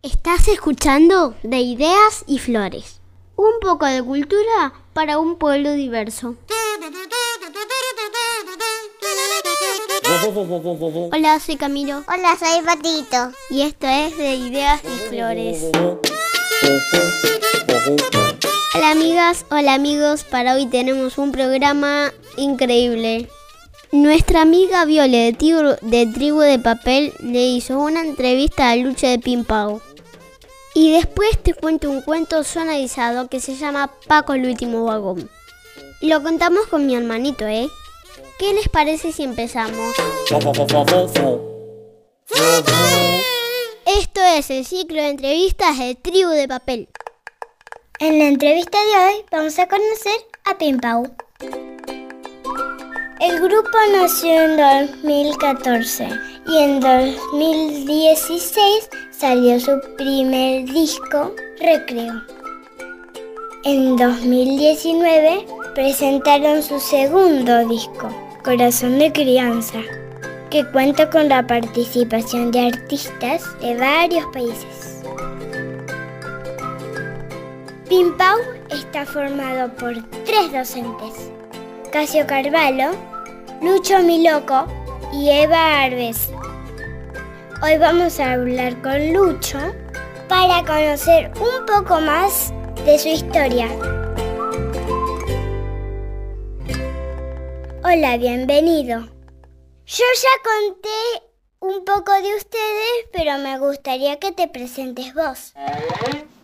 Estás escuchando de ideas y flores. Un poco de cultura para un pueblo diverso. Hola, soy Camilo. Hola, soy Patito. Y esto es de ideas y flores. Hola amigas, hola amigos, para hoy tenemos un programa increíble. Nuestra amiga Viole de, de Tribu de Papel le hizo una entrevista a Lucha de Pimpao. Y después te cuento un cuento sonalizado que se llama Paco el último vagón. Lo contamos con mi hermanito, ¿eh? ¿Qué les parece si empezamos? Esto es el ciclo de entrevistas de Tribu de Papel. En la entrevista de hoy vamos a conocer a Pimpau. El grupo nació en 2014 y en 2016 salió su primer disco, Recreo. En 2019 presentaron su segundo disco, Corazón de Crianza, que cuenta con la participación de artistas de varios países. Pimpau está formado por tres docentes, Casio Carvalho, Lucho Miloco y Eva Arbes. Hoy vamos a hablar con Lucho para conocer un poco más de su historia. Hola, bienvenido. Yo ya conté un poco de ustedes, pero me gustaría que te presentes vos.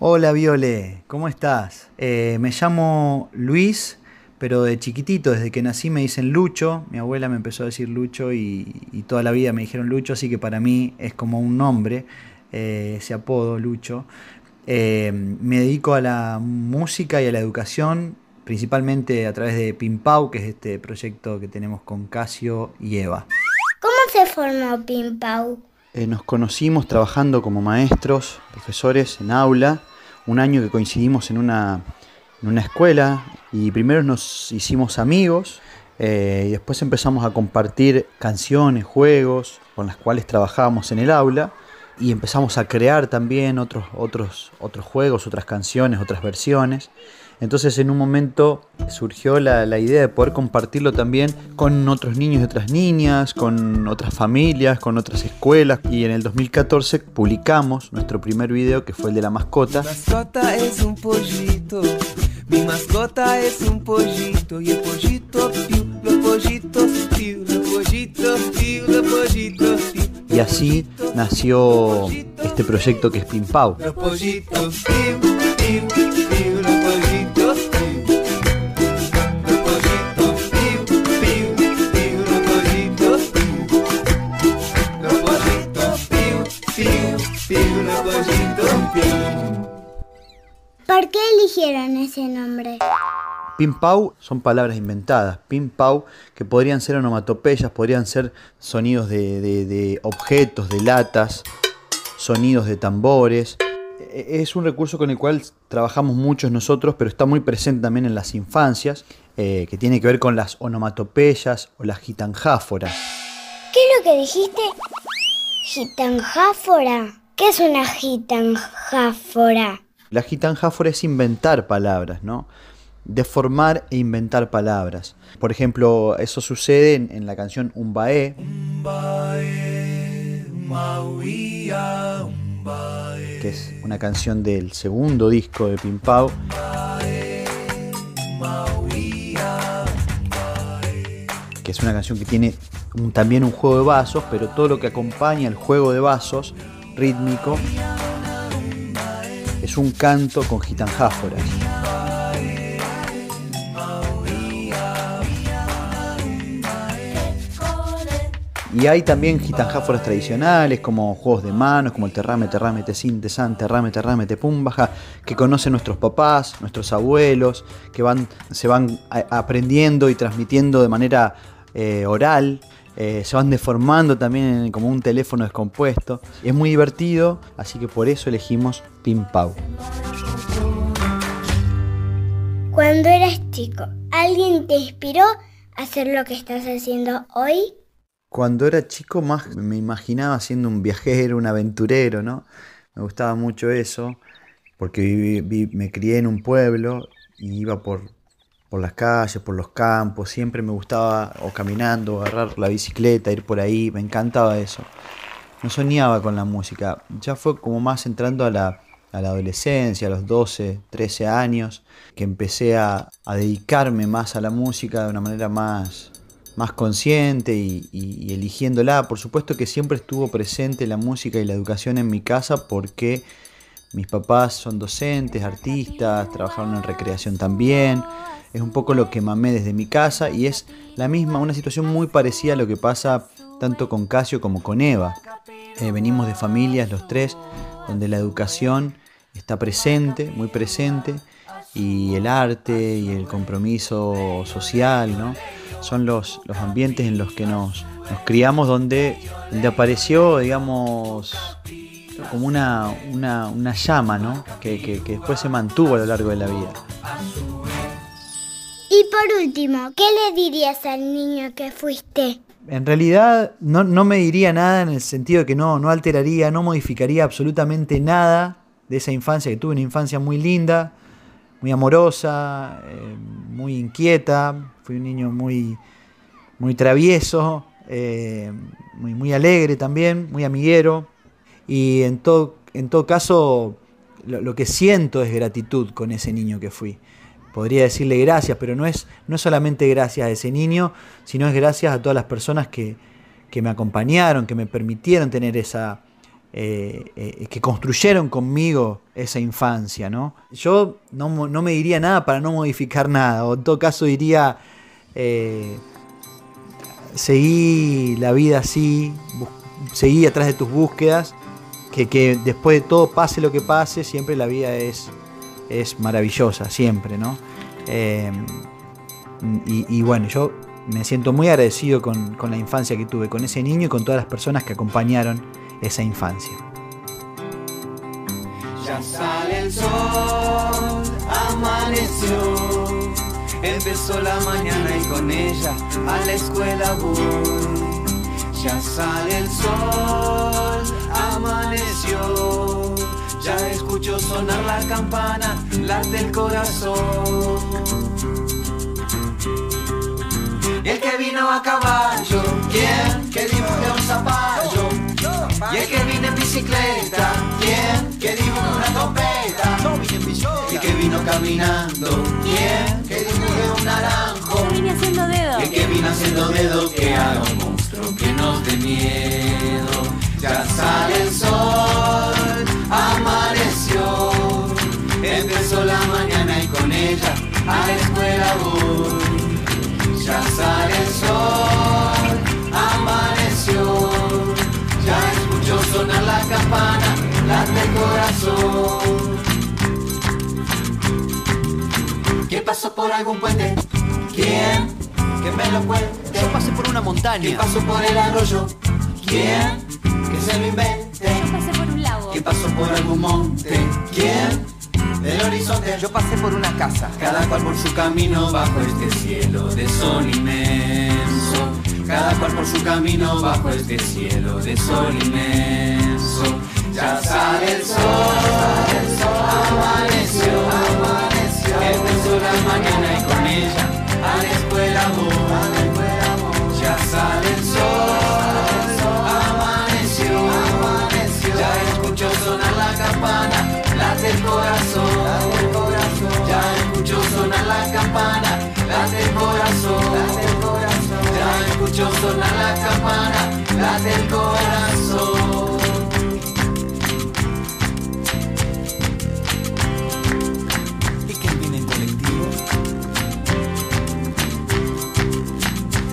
Hola Viole, ¿cómo estás? Eh, me llamo Luis, pero de chiquitito, desde que nací me dicen Lucho, mi abuela me empezó a decir Lucho y, toda la vida me dijeron Lucho, así que para mí es como un nombre, eh, ese apodo Lucho. Eh, me dedico a la música y a la educación, principalmente a través de Pimpau, que es este proyecto que tenemos con Casio y Eva. ¿Cómo se formó Pimpau? Eh, nos conocimos trabajando como maestros, profesores en aula, un año que coincidimos en una, en una escuela y primero nos hicimos amigos eh, y después empezamos a compartir canciones, juegos con las cuales trabajábamos en el aula y empezamos a crear también otros, otros, otros juegos, otras canciones, otras versiones. Entonces en un momento surgió la, idea de poder compartirlo también con otros niños y otras niñas, con otras familias, con otras escuelas. Y en el 2014 publicamos nuestro primer video que fue el de la mascota. Mi mascota es un pollito, mi mascota es un pollito y el pollito los pollitos los pollitos los pollitos Y así nació este proyecto que es Pimpau. Los pollitos ¿Por qué eligieron ese nombre? Pau son palabras inventadas. Pau que podrían ser onomatopeyas, podrían ser sonidos de, objetos, de latas, sonidos de tambores. E, es un recurso con el cual trabajamos muchos nosotros, pero está muy presente también en las infancias, eh, que tiene que ver con las onomatopeyas o las gitanjáforas. ¿Qué es lo que dijiste? Gitanjáfora. ¿Qué es una gitanjáfora? La gitanjáfora es inventar palabras, ¿no? Deformar e inventar palabras. Por ejemplo, eso sucede en, la canción Umbae. que es una canción del segundo disco de Pimpao. que es una canción que tiene también un juego de vasos, pero todo lo que acompaña el juego de vasos rítmico un canto con gitanjáforas. Y hay también gitanjáforas tradicionales como juegos de manos, como el terrame, terrame, sin, tesan, terrame, terrame, pum, baja, que conocen nuestros papás, nuestros abuelos, que van, se van aprendiendo y transmitiendo de manera eh, oral. Eh, se van deformando también como un teléfono descompuesto. Es muy divertido, así que por eso elegimos Pim Pau. Cuando eras chico, ¿alguien te inspiró a hacer lo que estás haciendo hoy? Cuando era chico más me imaginaba siendo un viajero, un aventurero, ¿no? me gustaba mucho eso, porque me crié en un pueblo y iba por, por las calles, por los campos, siempre me gustaba o caminando, agarrar la bicicleta, ir por ahí, me encantaba eso. No soñaba con la música, ya fue como más entrando a la, adolescencia, a los 12, 13 años, que empecé a, dedicarme más a la música de una manera más, más consciente y, y, eligiéndola. Por supuesto que siempre estuvo presente la música y la educación en mi casa porque mis papás son docentes, artistas, trabajaron en recreación también es un poco lo que mamé desde mi casa y es la misma, una situación muy parecida a lo que pasa tanto con Casio como con Eva. Eh, venimos de familias los tres donde la educación está presente, muy presente, y el arte y el compromiso social, ¿no? Son los, los ambientes en los que nos, nos criamos donde, donde apareció, digamos, como una, una, llama, ¿no? Que, que después se mantuvo a lo largo de la vida. Y por último, ¿qué le dirías al niño que fuiste? En realidad no, me diría nada en el sentido de que no, no alteraría, no modificaría absolutamente nada de esa infancia que tuve, una infancia muy linda, muy amorosa, eh, muy inquieta, fui un niño muy, muy travieso, eh, muy, muy alegre también, muy amiguero, y en todo, en todo caso lo que siento es gratitud con ese niño que fui podría decirle gracias, pero no es, no solamente gracias a ese niño, sino es gracias a todas las personas que, me acompañaron, que me permitieron tener esa, eh, eh, que construyeron conmigo esa infancia, ¿no? Yo no, me diría nada para no modificar nada, o en todo caso diría, eh, seguí la vida así, seguí atrás de tus búsquedas, que, que después de todo, pase lo que pase, siempre la vida es es maravillosa, siempre, ¿no? Eh, y, bueno, yo me siento muy agradecido con, la infancia que tuve, con ese niño y con todas las personas que acompañaron esa infancia. Ya sale el sol, amaneció, empezó la mañana y con ella a la escuela voy. Ya sale el sol, ya escucho sonar la campana, late el corazón. Y el que vino a caballo, ¿quién? Que dibuje un zapallo. Y el que vino en bicicleta, ¿quién? Que dibuje una trompeta. Y el que vino caminando, ¿quién? Que dibuje un naranjo. Y el que vino haciendo dedo, que haga un monstruo que nos dé miedo. Campana, late el corazón. ¿Qué pasó por algún puente? ¿Quién? Que me lo cuente. Yo pasé por una montaña. ¿Qué pasó por el arroyo? ¿Quién? Que se lo invente. Yo pasé por un lago. ¿Qué pasó por algún monte? ¿Quién? Del horizonte. Yo pasé por una casa. Cada cual por su camino bajo este cielo de sol inmenso. Cada cual por su camino bajo este cielo de sol inmenso. Ya sale el sol, el sol amaneció, amaneció. Empezó la mañana y con ella a la escuela voy. Escucho sonar la campana, late el corazón. ¿Y quién viene en colectivo?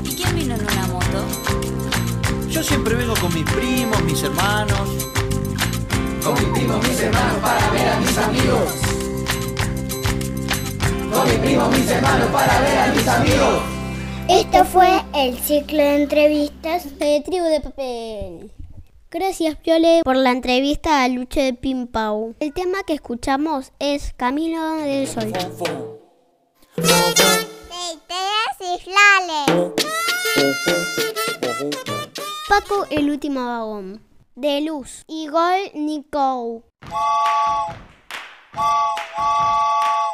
¿Y quién vino en una moto? Yo siempre vengo con mis primos, mis hermanos. Con mi primo, mis hermanos para ver a mis amigos. Con mi primo, mis hermanos para ver a mis amigos. Esto fue el ciclo de entrevistas de Tribu de Papel. Gracias, Piole, por la entrevista a Luche de Pimpau. El tema que escuchamos es Camino del Sol. Paco, el último vagón. De Luz. Y Gol Nicole.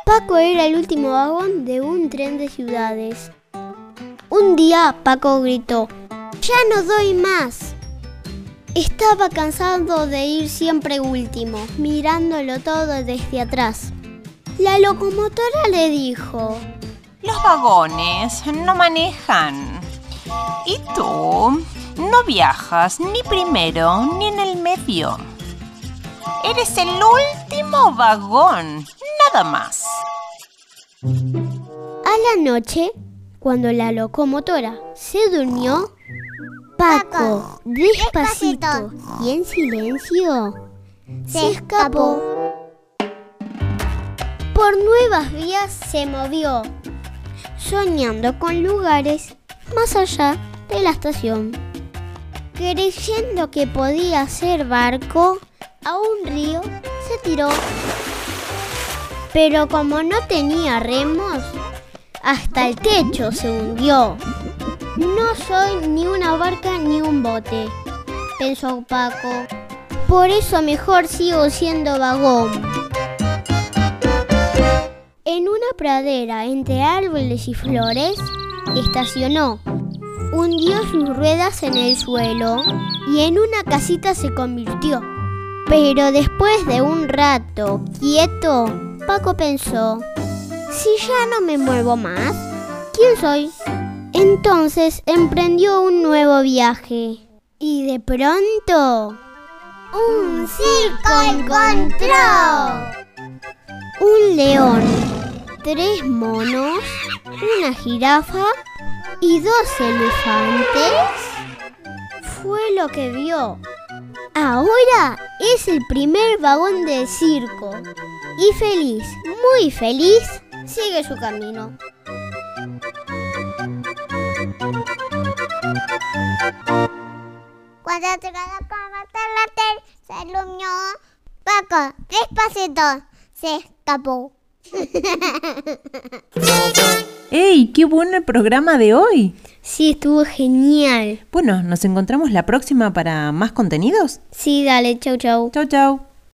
Paco era el último vagón de un tren de ciudades. Un día Paco gritó, ya no doy más. Estaba cansado de ir siempre último, mirándolo todo desde atrás. La locomotora le dijo, Los vagones no manejan. Y tú no viajas ni primero ni en el medio. Eres el último vagón, nada más. A la noche, cuando la locomotora se durmió, Paco, despacito y en silencio, se escapó. Por nuevas vías se movió, soñando con lugares más allá de la estación. Creyendo que podía ser barco, a un río se tiró. Pero como no tenía remos, hasta el techo se hundió. No soy ni una barca ni un bote, pensó Paco. Por eso mejor sigo siendo vagón. En una pradera entre árboles y flores, estacionó. Hundió sus ruedas en el suelo y en una casita se convirtió. Pero después de un rato quieto, Paco pensó, si ya no me muevo más, ¿quién soy? Entonces emprendió un nuevo viaje. Y de pronto... ¡Un circo encontró! Un león, tres monos, una jirafa y dos elefantes. Fue lo que vio. Ahora es el primer vagón del circo. Y feliz, muy feliz, sigue su camino. Cuando con la tel, se iluminó. Paco, despacito, se escapó. ¡Ey! ¡Qué bueno el programa de hoy! Sí, estuvo genial. Bueno, ¿nos encontramos la próxima para más contenidos? Sí, dale, chau chau. Chau, chau.